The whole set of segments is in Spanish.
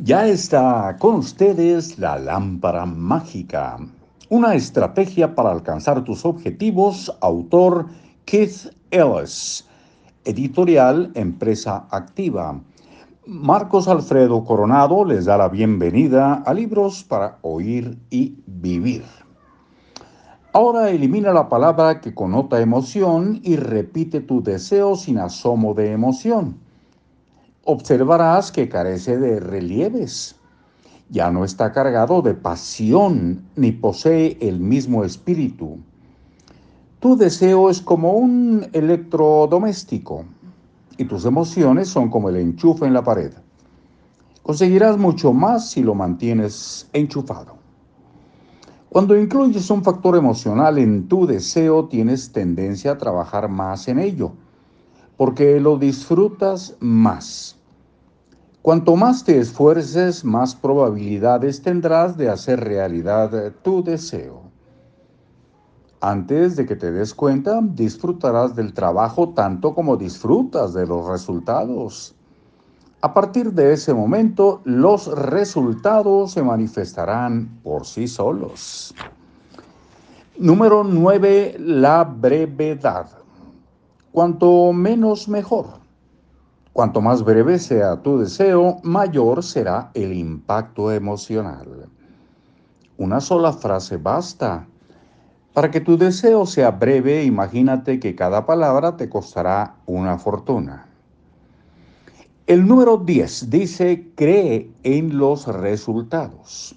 Ya está con ustedes la lámpara mágica, una estrategia para alcanzar tus objetivos, autor Keith Ellis, editorial Empresa Activa. Marcos Alfredo Coronado les da la bienvenida a Libros para Oír y Vivir. Ahora elimina la palabra que conota emoción y repite tu deseo sin asomo de emoción observarás que carece de relieves. Ya no está cargado de pasión ni posee el mismo espíritu. Tu deseo es como un electrodoméstico y tus emociones son como el enchufe en la pared. Conseguirás mucho más si lo mantienes enchufado. Cuando incluyes un factor emocional en tu deseo, tienes tendencia a trabajar más en ello, porque lo disfrutas más. Cuanto más te esfuerces, más probabilidades tendrás de hacer realidad tu deseo. Antes de que te des cuenta, disfrutarás del trabajo tanto como disfrutas de los resultados. A partir de ese momento, los resultados se manifestarán por sí solos. Número 9. La brevedad. Cuanto menos mejor. Cuanto más breve sea tu deseo, mayor será el impacto emocional. Una sola frase basta. Para que tu deseo sea breve, imagínate que cada palabra te costará una fortuna. El número 10 dice, cree en los resultados.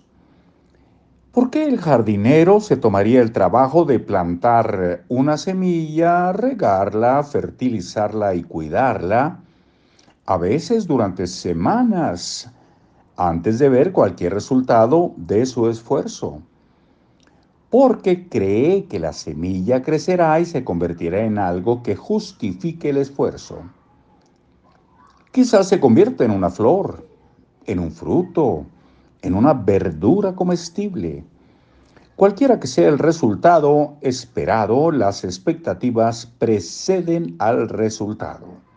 ¿Por qué el jardinero se tomaría el trabajo de plantar una semilla, regarla, fertilizarla y cuidarla? A veces durante semanas, antes de ver cualquier resultado de su esfuerzo, porque cree que la semilla crecerá y se convertirá en algo que justifique el esfuerzo. Quizás se convierta en una flor, en un fruto, en una verdura comestible. Cualquiera que sea el resultado esperado, las expectativas preceden al resultado.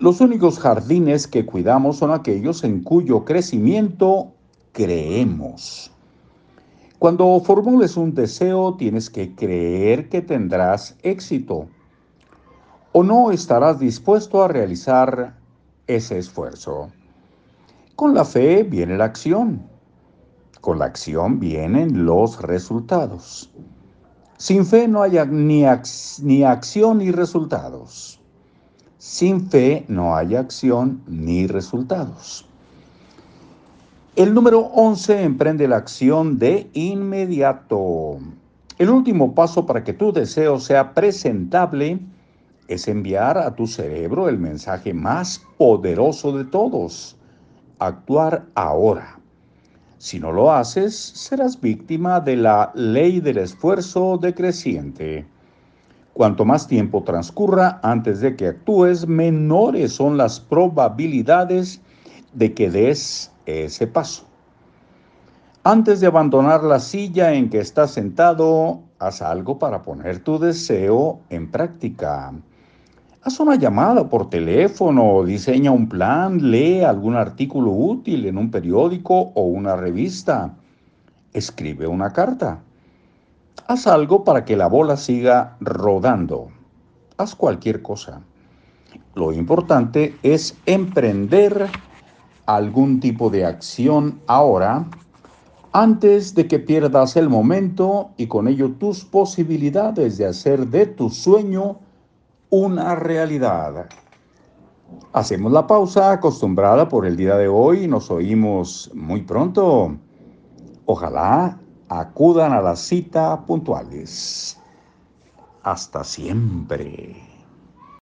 Los únicos jardines que cuidamos son aquellos en cuyo crecimiento creemos. Cuando formules un deseo, tienes que creer que tendrás éxito o no estarás dispuesto a realizar ese esfuerzo. Con la fe viene la acción. Con la acción vienen los resultados. Sin fe no hay ni, acción ni resultados. Sin fe no hay acción ni resultados. El número 11 emprende la acción de inmediato. El último paso para que tu deseo sea presentable es enviar a tu cerebro el mensaje más poderoso de todos, actuar ahora. Si no lo haces, serás víctima de la ley del esfuerzo decreciente. Cuanto más tiempo transcurra antes de que actúes, menores son las probabilidades de que des ese paso. Antes de abandonar la silla en que estás sentado, haz algo para poner tu deseo en práctica. Haz una llamada por teléfono, diseña un plan, lee algún artículo útil en un periódico o una revista. Escribe una carta. Haz algo para que la bola siga rodando. Haz cualquier cosa. Lo importante es emprender algún tipo de acción ahora antes de que pierdas el momento y con ello tus posibilidades de hacer de tu sueño una realidad. Hacemos la pausa acostumbrada por el día de hoy nos oímos muy pronto. Ojalá acudan a la cita puntuales. Hasta siempre.